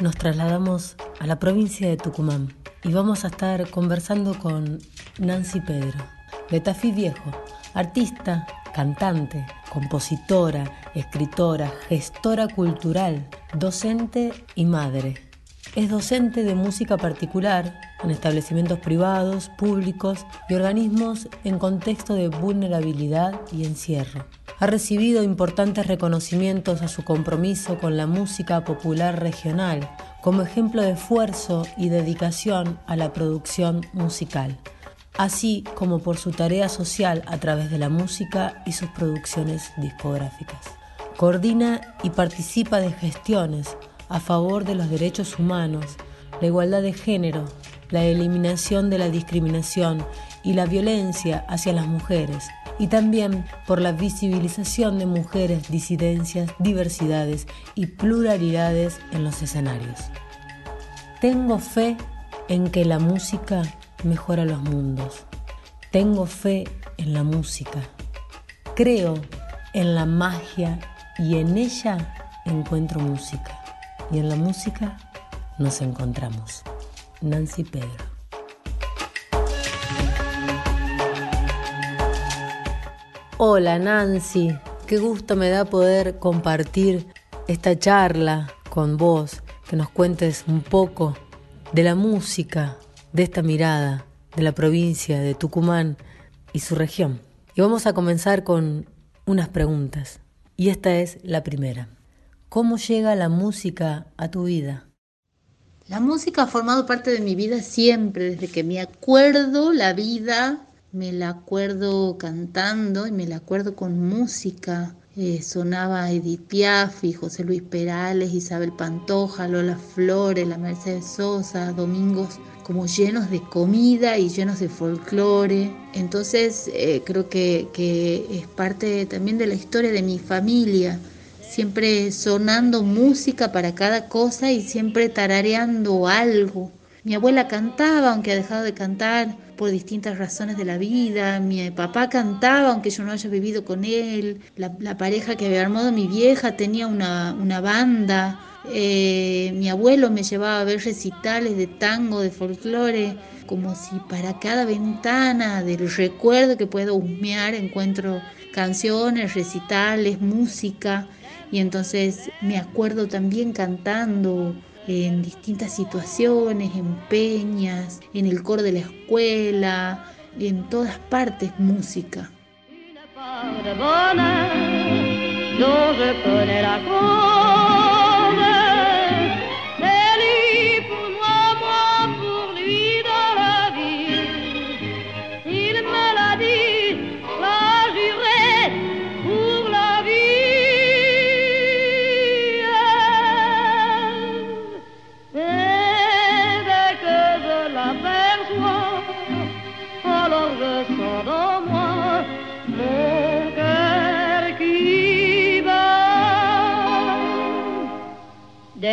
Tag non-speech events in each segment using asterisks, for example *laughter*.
nos trasladamos a la provincia de Tucumán y vamos a estar conversando con Nancy Pedro, de Tafí Viejo, artista, cantante, compositora, escritora, gestora cultural, docente y madre. Es docente de música particular en establecimientos privados, públicos y organismos en contexto de vulnerabilidad y encierro. Ha recibido importantes reconocimientos a su compromiso con la música popular regional, como ejemplo de esfuerzo y dedicación a la producción musical, así como por su tarea social a través de la música y sus producciones discográficas. Coordina y participa de gestiones a favor de los derechos humanos, la igualdad de género, la eliminación de la discriminación y la violencia hacia las mujeres, y también por la visibilización de mujeres, disidencias, diversidades y pluralidades en los escenarios. Tengo fe en que la música mejora los mundos. Tengo fe en la música. Creo en la magia y en ella encuentro música. Y en la música nos encontramos. Nancy Pedro. Hola Nancy, qué gusto me da poder compartir esta charla con vos, que nos cuentes un poco de la música, de esta mirada de la provincia de Tucumán y su región. Y vamos a comenzar con unas preguntas. Y esta es la primera. ¿Cómo llega la música a tu vida? La música ha formado parte de mi vida siempre, desde que me acuerdo la vida me la acuerdo cantando y me la acuerdo con música. Eh, sonaba Edith Piaf José Luis Perales, Isabel Pantoja, Lola Flores, la Mercedes Sosa, domingos como llenos de comida y llenos de folclore. Entonces eh, creo que, que es parte también de la historia de mi familia siempre sonando música para cada cosa y siempre tarareando algo. Mi abuela cantaba, aunque ha dejado de cantar por distintas razones de la vida. Mi papá cantaba, aunque yo no haya vivido con él. La, pareja que había armado mi vieja tenía una, banda. Eh, mi abuelo me llevaba a ver recitales de tango, de folclore, como si para cada ventana del recuerdo que puedo husmear encuentro canciones, recitales, música. Y entonces me acuerdo también cantando en distintas situaciones, en peñas, en el coro de la escuela, en todas partes música.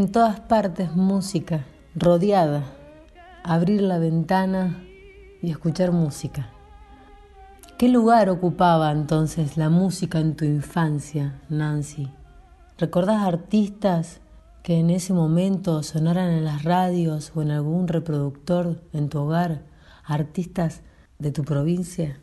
En todas partes música, rodeada, abrir la ventana y escuchar música. ¿Qué lugar ocupaba entonces la música en tu infancia, Nancy? ¿Recordás artistas que en ese momento sonaran en las radios o en algún reproductor en tu hogar? ¿Artistas de tu provincia?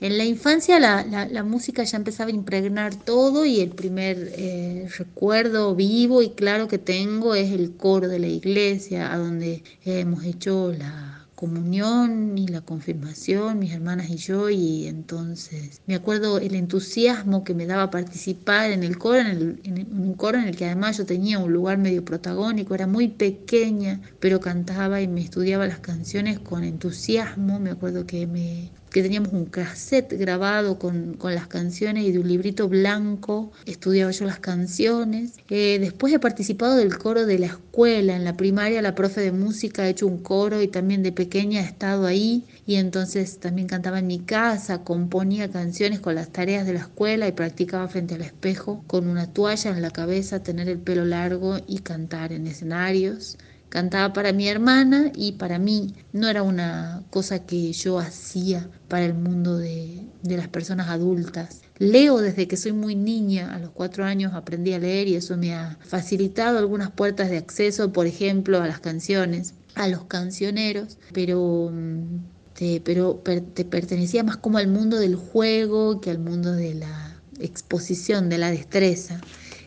En la infancia la, la, música ya empezaba a impregnar todo y el primer eh, recuerdo vivo y claro que tengo es el coro de la iglesia, a donde hemos hecho la comunión y la confirmación, mis hermanas y yo, y entonces me acuerdo el entusiasmo que me daba participar en el coro, en, el, en, un coro en el que además yo tenía un lugar medio protagónico, era muy pequeña, pero cantaba y me estudiaba las canciones con entusiasmo, me acuerdo que me que teníamos un cassette grabado con, con, las canciones y de un librito blanco estudiaba yo las canciones. Eh, después he participado del coro de la escuela, en la primaria la profe de música ha hecho un coro y también de pequeña he estado ahí y entonces también cantaba en mi casa, componía canciones con las tareas de la escuela y practicaba frente al espejo con una toalla en la cabeza, tener el pelo largo y cantar en escenarios. Cantaba para mi hermana y para mí. No era una cosa que yo hacía para el mundo de, de, las personas adultas. Leo desde que soy muy niña, a los cuatro años aprendí a leer y eso me ha facilitado algunas puertas de acceso, por ejemplo, a las canciones, a los cancioneros, pero, te, pero per, te pertenecía más como al mundo del juego que al mundo de la exposición, de la destreza.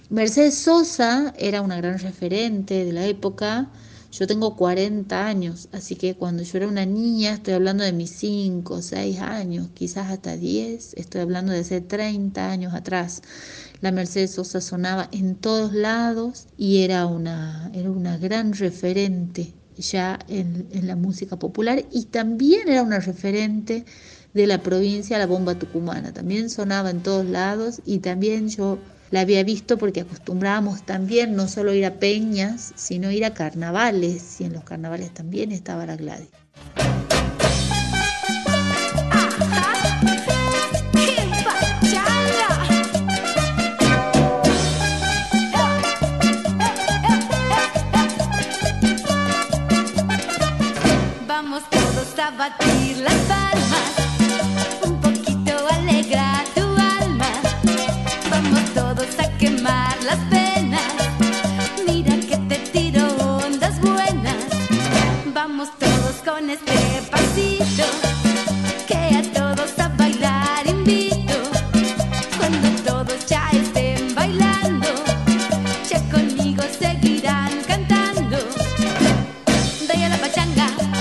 Mercedes Sosa era una gran referente de la época, yo tengo 40 años, así que cuando yo era una niña, estoy hablando de mis 5, 6 años, quizás hasta 10, estoy hablando de hace 30 años atrás. La Mercedes Sosa sonaba en todos lados y era una, era una gran referente ya en, en la música popular y también era una referente de la provincia La Bomba Tucumana. También sonaba en todos lados y también yo la había visto porque acostumbrábamos también no solo ir a peñas, sino ir a carnavales, y en los carnavales también estaba la Gladys. 江啊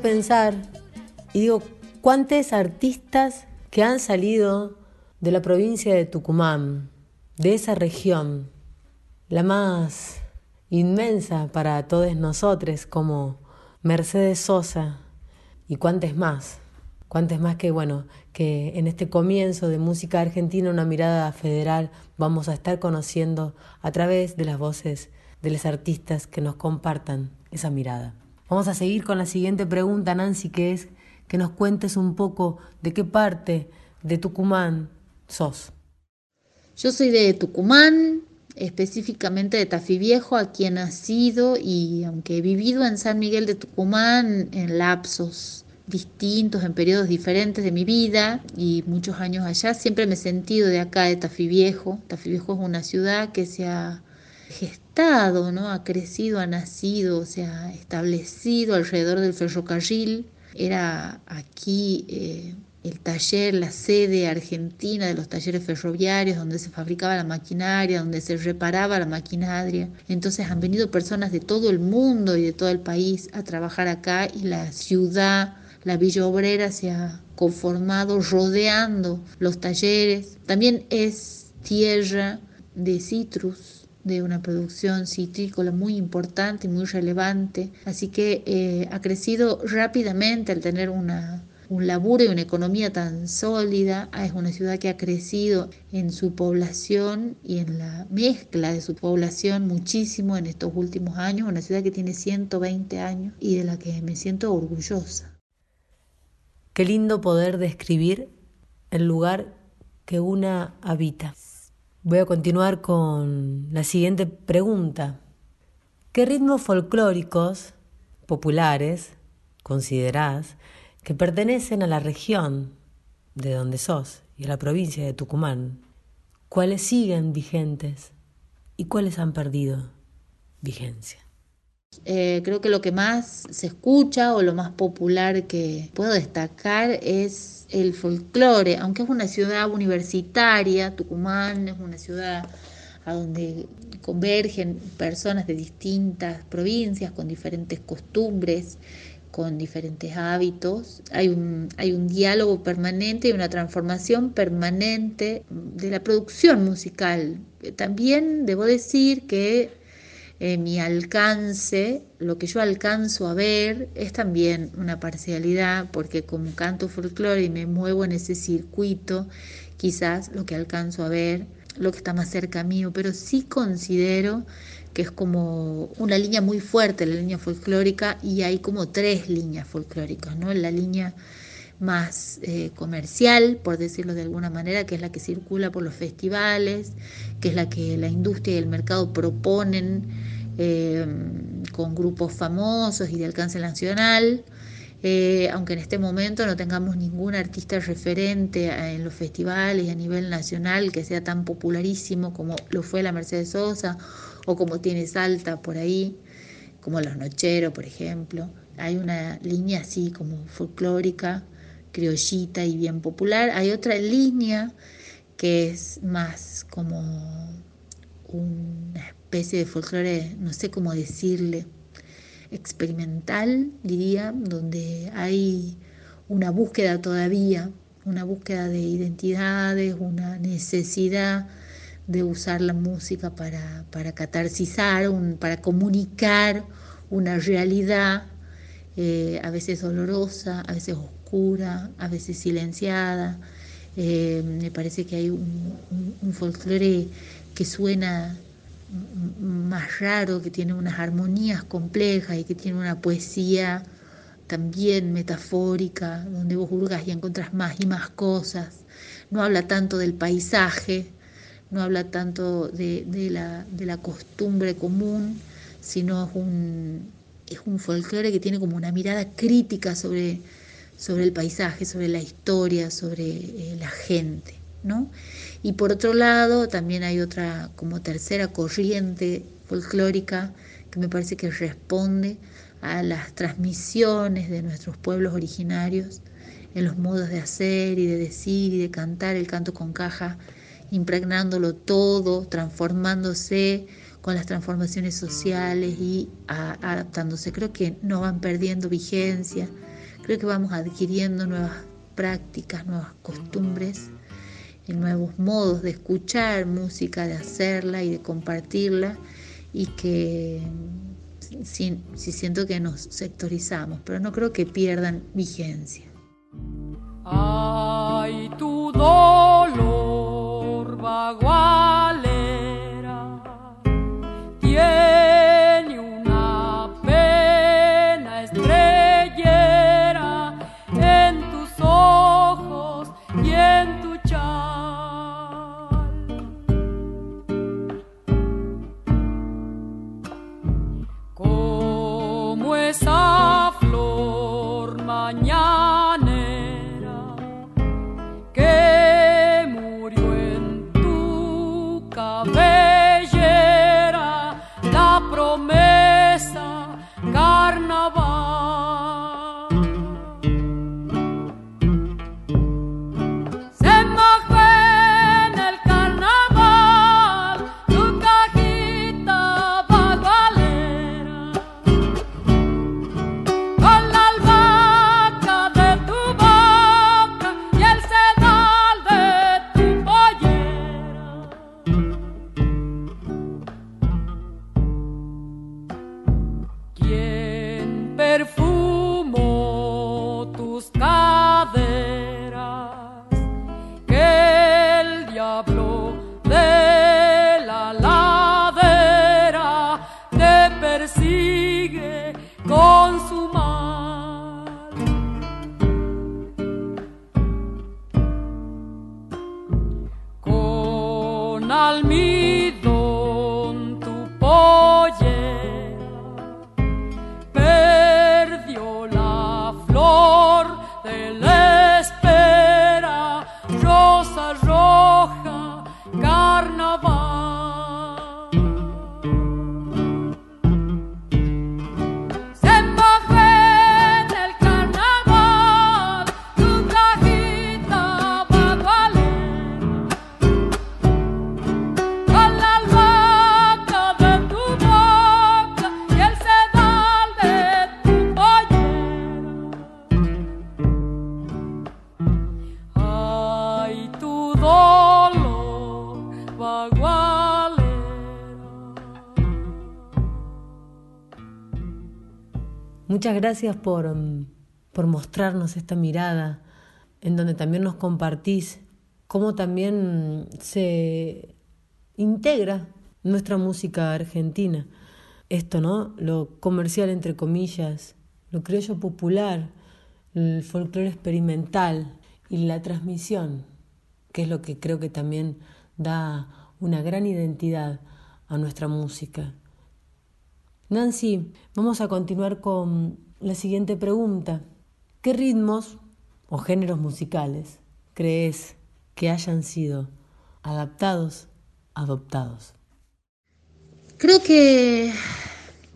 pensar y digo, ¿cuántos artistas que han salido de la provincia de Tucumán, de esa región, la más inmensa para todos nosotros, como Mercedes Sosa y cuántos más? Cuántos más que, bueno, que en este comienzo de música argentina, una mirada federal, vamos a estar conociendo a través de las voces de los artistas que nos compartan esa mirada. Vamos a seguir con la siguiente pregunta, Nancy, que es que nos cuentes un poco de qué parte de Tucumán sos. Yo soy de Tucumán, específicamente de Tafí Viejo, aquí he nacido y aunque he vivido en San Miguel de Tucumán en lapsos distintos, en periodos diferentes de mi vida y muchos años allá, siempre me he sentido de acá, de Tafí Viejo. Tafí Viejo es una ciudad que se ha ¿no? ha crecido, ha nacido, se ha establecido alrededor del ferrocarril. Era aquí eh, el taller, la sede argentina de los talleres ferroviarios, donde se fabricaba la maquinaria, donde se reparaba la maquinaria. Entonces han venido personas de todo el mundo y de todo el país a trabajar acá y la ciudad, la Villa Obrera se ha conformado rodeando los talleres. También es tierra de citrus, de una producción citrícola muy importante y muy relevante. Así que eh, ha crecido rápidamente al tener una un laburo y una economía tan sólida, ah, es una ciudad que ha crecido en su población y en la mezcla de su población muchísimo en estos últimos años, una ciudad que tiene 120 años y de la que me siento orgullosa. Qué lindo poder describir el lugar que una habita. Voy a continuar con la siguiente pregunta. ¿Qué ritmos folclóricos populares considerás que pertenecen a la región de donde sos y a la provincia de Tucumán, cuáles siguen vigentes y cuáles han perdido vigencia. Eh, creo que lo que más se escucha o lo más popular que puedo destacar es el folclore, aunque es una ciudad universitaria, Tucumán es una ciudad a donde convergen personas de distintas provincias con diferentes costumbres con diferentes hábitos, hay un, hay un diálogo permanente y una transformación permanente de la producción musical. También debo decir que eh, mi alcance, lo que yo alcanzo a ver, es también una parcialidad, porque como canto folclore y me muevo en ese circuito, quizás lo que alcanzo a ver, lo que está más cerca mío, pero sí considero que es como una línea muy fuerte, la línea folclórica, y hay como tres líneas folclóricas, ¿no? La línea más eh, comercial, por decirlo de alguna manera, que es la que circula por los festivales, que es la que la industria y el mercado proponen eh, con grupos famosos y de alcance nacional. Eh, aunque en este momento no tengamos ningún artista referente en los festivales y a nivel nacional que sea tan popularísimo como lo fue la Mercedes Sosa o como tiene Salta por ahí, como Los Nocheros, por ejemplo. Hay una línea así como folclórica, criollita y bien popular. Hay otra línea que es más como una especie de folclore, no sé cómo decirle, experimental, diría, donde hay una búsqueda todavía, una búsqueda de identidades, una necesidad de usar la música para, para catarsizar, para comunicar una realidad, eh, a veces dolorosa, a veces oscura, a veces silenciada. Eh, me parece que hay un, folclore que suena más raro, que tiene unas armonías complejas y que tiene una poesía también metafórica, donde vos hurgas y encontrás más y más cosas. No habla tanto del paisaje, no habla tanto de, la, costumbre común, sino es un folclore que tiene como una mirada crítica sobre, sobre el paisaje, sobre la historia, sobre eh, la gente. ¿no? Y por otro lado, también hay otra como tercera corriente folclórica que me parece que responde a las transmisiones de nuestros pueblos originarios en los modos de hacer y de decir y de cantar el canto con caja impregnándolo todo, transformándose con las transformaciones sociales y adaptándose. Creo que no van perdiendo vigencia, creo que vamos adquiriendo nuevas prácticas, nuevas costumbres, nuevos modos de escuchar música, de hacerla y de compartirla y que si, siento que nos sectorizamos, pero no creo que pierdan vigencia. Muchas gracias por, mm, por mostrarnos esta mirada en donde también nos compartís cómo también se integra nuestra música argentina. Esto, ¿no? Lo comercial, entre comillas, lo criollo popular, el folclore experimental y la transmisión, que es lo que creo que también da una gran identidad a nuestra música. Nancy, vamos a continuar con la siguiente pregunta. ¿Qué ritmos o géneros musicales crees que hayan sido adaptados, adoptados? Creo que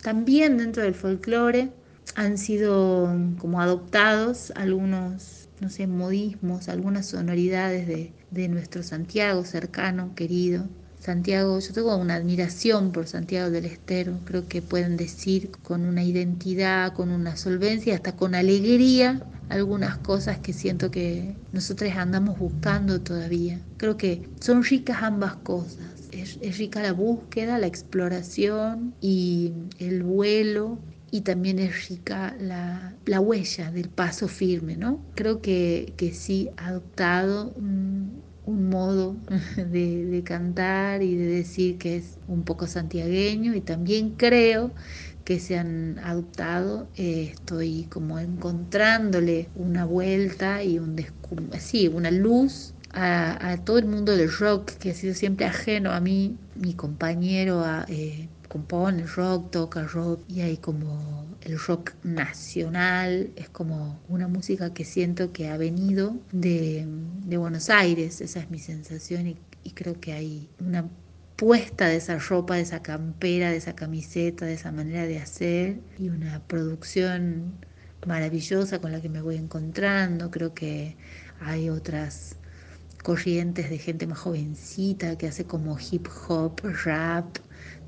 también dentro del folclore han sido como adoptados algunos, no sé, modismos, algunas sonoridades de, de nuestro Santiago cercano, querido. Santiago, yo tengo una admiración por Santiago del Estero, creo que pueden decir con una identidad, con una solvencia, hasta con alegría, algunas cosas que siento que nosotros andamos buscando todavía. Creo que son ricas ambas cosas. Es, rica la búsqueda, la exploración y el vuelo y también es rica la, la, huella del paso firme, ¿no? Creo que, que sí ha adoptado un modo *laughs* de, de, cantar y de decir que es un poco santiagueño y también creo que se han adoptado, eh, estoy como encontrándole una vuelta y un sí, una luz a, todo el mundo del rock que ha sido siempre ajeno a mí, mi compañero a, eh, compone rock, toca rock y hay como el rock nacional, es como una música que siento que ha venido de, de Buenos Aires, esa es mi sensación y, y, creo que hay una puesta de esa ropa, de esa campera, de esa camiseta, de esa manera de hacer y una producción maravillosa con la que me voy encontrando, creo que hay otras corrientes de gente más jovencita que hace como hip hop, rap,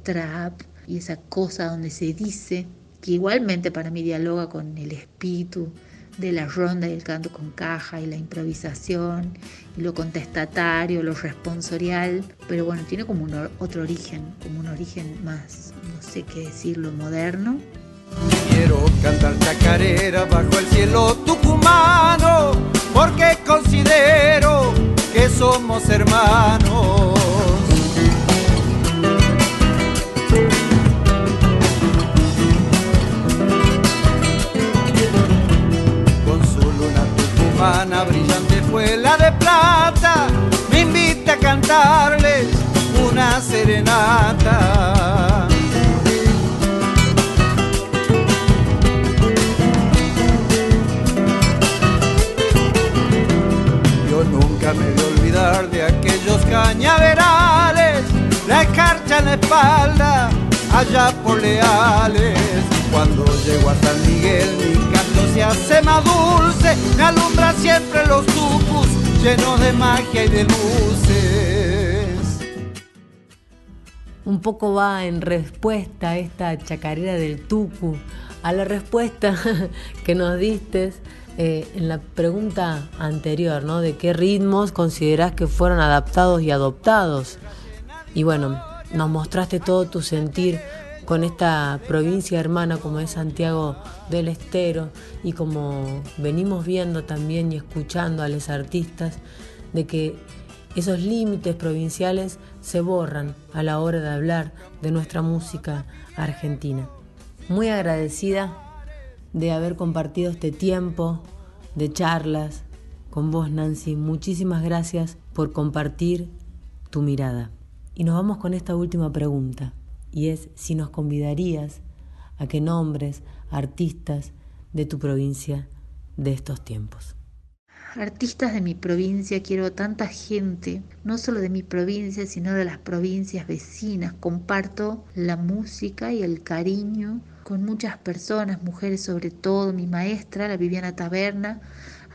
trap y esa cosa donde se dice que igualmente para mí dialoga con el espíritu de la ronda y el canto con caja y la improvisación y lo contestatario, lo responsorial, pero bueno, tiene como un otro origen, como un origen más, no sé qué decirlo, moderno. Quiero cantar chacarera bajo el cielo tucumano, porque considero que somos hermanos. Brillante fue la de plata, me invita a cantarles una serenata. Yo nunca me voy a olvidar de aquellos cañaverales, la escarcha en la espalda, allá por Leales. Cuando llego a San Miguel, mi canto se hace dulce, alumbra siempre los tucus, llenos de magia y de luces. Un poco va en respuesta a esta chacarera del tucu, a la respuesta *laughs* que nos diste eh, en la pregunta anterior, ¿no? De qué ritmos considerás que fueron adaptados y adoptados. Y bueno, nos mostraste todo tu sentir con esta provincia hermana como es Santiago del Estero y como venimos viendo también y escuchando a los artistas de que esos límites provinciales se borran a la hora de hablar de nuestra música argentina. Muy agradecida de haber compartido este tiempo de charlas con vos Nancy. Muchísimas gracias por compartir tu mirada. Y nos vamos con esta última pregunta y es si nos convidarías a que nombres artistas de tu provincia de estos tiempos. Artistas de mi provincia, quiero tanta gente, no solo de mi provincia, sino de las provincias vecinas. Comparto la música y el cariño con muchas personas, mujeres sobre todo, mi maestra, la Viviana Taberna,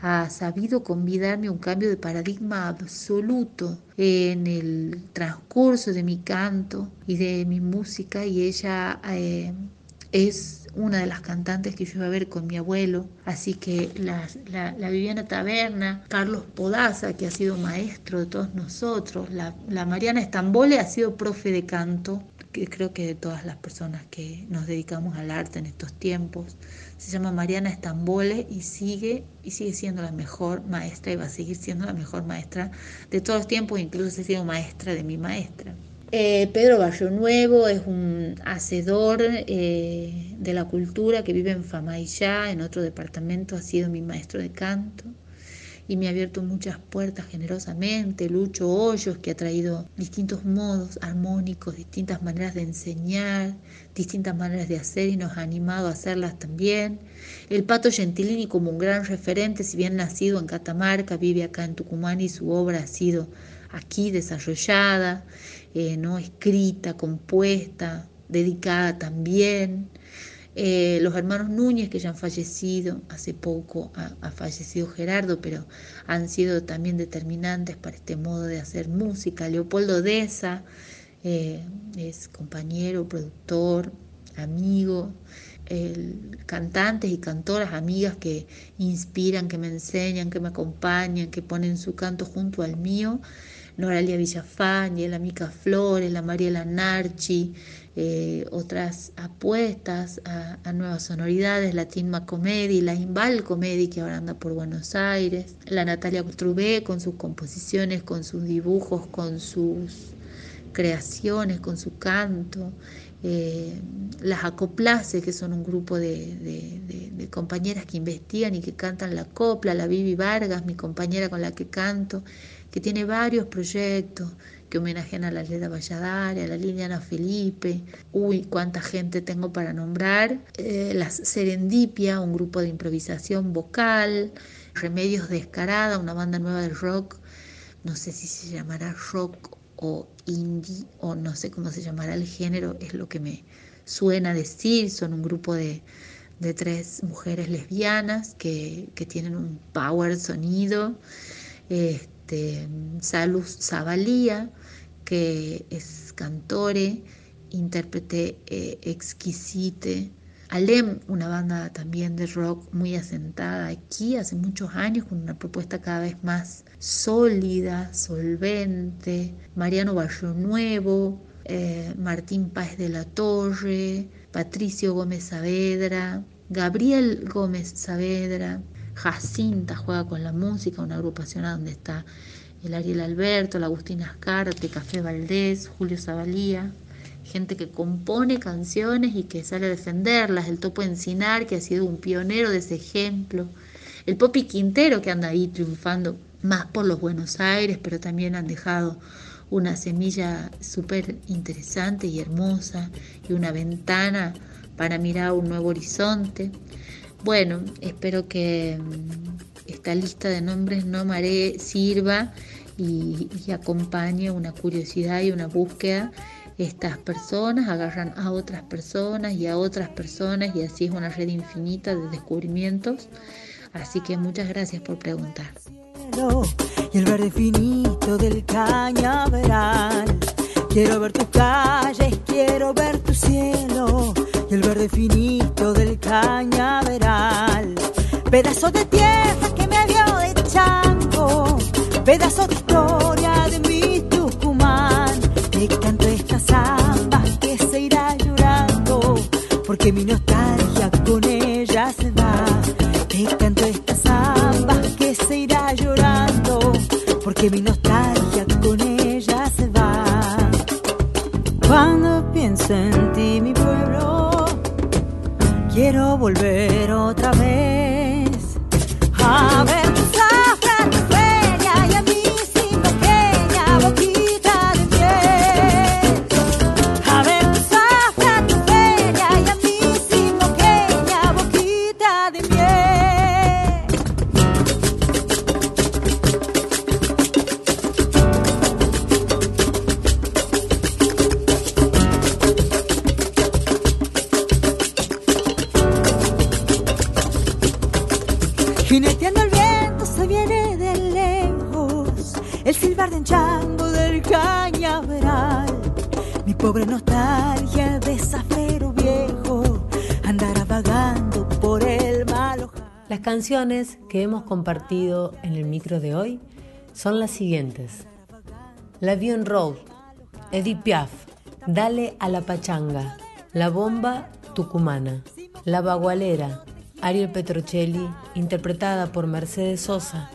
ha sabido convidarme a un cambio de paradigma absoluto en el transcurso de mi canto y de mi música y ella eh, es una de las cantantes que yo iba a ver con mi abuelo, así que la, la, la, Viviana Taberna, Carlos Podaza, que ha sido maestro de todos nosotros, la, la Mariana Estambole ha sido profe de canto que creo que de todas las personas que nos dedicamos al arte en estos tiempos. Se llama Mariana Estambole y sigue y sigue siendo la mejor maestra y va a seguir siendo la mejor maestra de todos los tiempos, incluso he sido maestra de mi maestra. Eh, Pedro Barrio Nuevo es un hacedor eh, de la cultura que vive en Famaillá, en otro departamento, ha sido mi maestro de canto y me ha abierto muchas puertas generosamente. Lucho Hoyos, que ha traído distintos modos armónicos, distintas maneras de enseñar, distintas maneras de hacer y nos ha animado a hacerlas también. El Pato Gentilini como un gran referente, si bien nacido en Catamarca, vive acá en Tucumán y su obra ha sido aquí desarrollada. Eh, ¿no? escrita, compuesta, dedicada también. Eh, los hermanos Núñez, que ya han fallecido, hace poco ha, fallecido Gerardo, pero han sido también determinantes para este modo de hacer música. Leopoldo Deza eh, es compañero, productor, amigo, cantantes y cantoras, amigas que inspiran, que me enseñan, que me acompañan, que ponen su canto junto al mío Noralia Villafañe, la Mica Flores, la Mariela Narchi, eh, otras apuestas a, nuevas sonoridades, la Tinma Comedy, la Imbal Comedy que ahora anda por Buenos Aires, la Natalia Trubé con sus composiciones, con sus dibujos, con sus creaciones, con su canto, eh, las Acoplace, que son un grupo de, de, compañeras que investigan y que cantan la copla, la Vivi Vargas, mi compañera con la que canto, que tiene varios proyectos que homenajean a la Leda Valladares, a la Liliana Felipe. Uy, cuánta gente tengo para nombrar. Eh, la Serendipia, un grupo de improvisación vocal. Remedios Descarada, una banda nueva de rock. No sé si se llamará rock o indie o no sé cómo se llamará el género, es lo que me suena decir. Son un grupo de, tres mujeres lesbianas que, tienen un power sonido. Este, este, Salus Zavalía, que es cantore, intérprete eh, exquisite. Alem, una banda también de rock muy asentada aquí hace muchos años con una propuesta cada vez más sólida, solvente. Mariano Barrio Nuevo, eh, Martín Páez de la Torre, Patricio Gómez Saavedra, Gabriel Gómez Saavedra, Jacinta juega con la música, una agrupación donde está el Ariel Alberto, la Agustina Ascarte, Café Valdés, Julio Zabalía, gente que compone canciones y que sale a defenderlas, el Topo Encinar, que ha sido un pionero de ese ejemplo, el Popi Quintero, que anda ahí triunfando más por los Buenos Aires, pero también han dejado una semilla súper interesante y hermosa y una ventana para mirar un nuevo horizonte. Bueno, espero que mm, esta lista de nombres no maré sirva y, acompañe una curiosidad y una búsqueda. Estas personas agarran a otras personas y a otras personas y así es una red infinita de descubrimientos. Así que muchas gracias por preguntar. Y el verde finito del cañaveral. Quiero ver tus calles, quiero ver tu cielo el verde finito del cañaveral. Pedazo de tierra que me vio de chango, pedazo de historia de mi Tucumán. Te canto esta samba que se irá llorando, porque mi nostalgia con ella volver pobre nostalgia de viejo, andará vagando por el malo. Las canciones que hemos compartido en el micro de hoy son las siguientes. La Vie en Road, Edith Piaf, Dale a la pachanga, La bomba tucumana, La bagualera, Ariel Petrocelli, interpretada por Mercedes Sosa,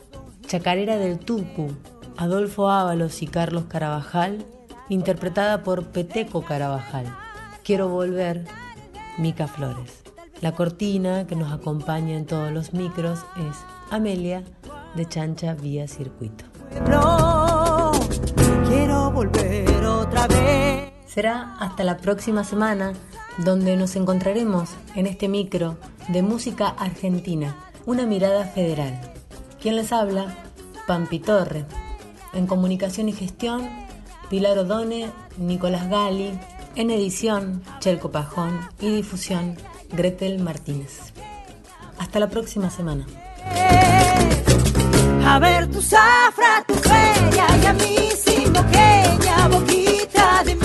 Chacarera del Tucu, Adolfo Ábalos y Carlos Carabajal, interpretada por Peteco Carabajal. Quiero volver, Mica Flores. La cortina que nos acompaña en todos los micros es Amelia de Chancha Vía Circuito. Quiero volver otra vez. Será hasta la próxima semana donde nos encontraremos en este micro de música argentina, una mirada federal. ¿Quién les habla? Pampi Torre. En comunicación y gestión, Pilar Odone, Nicolás Gali. En edición, Chelco Pajón. Y difusión, Gretel Martínez. Hasta la próxima semana. A ver tu tu y a mí boquita de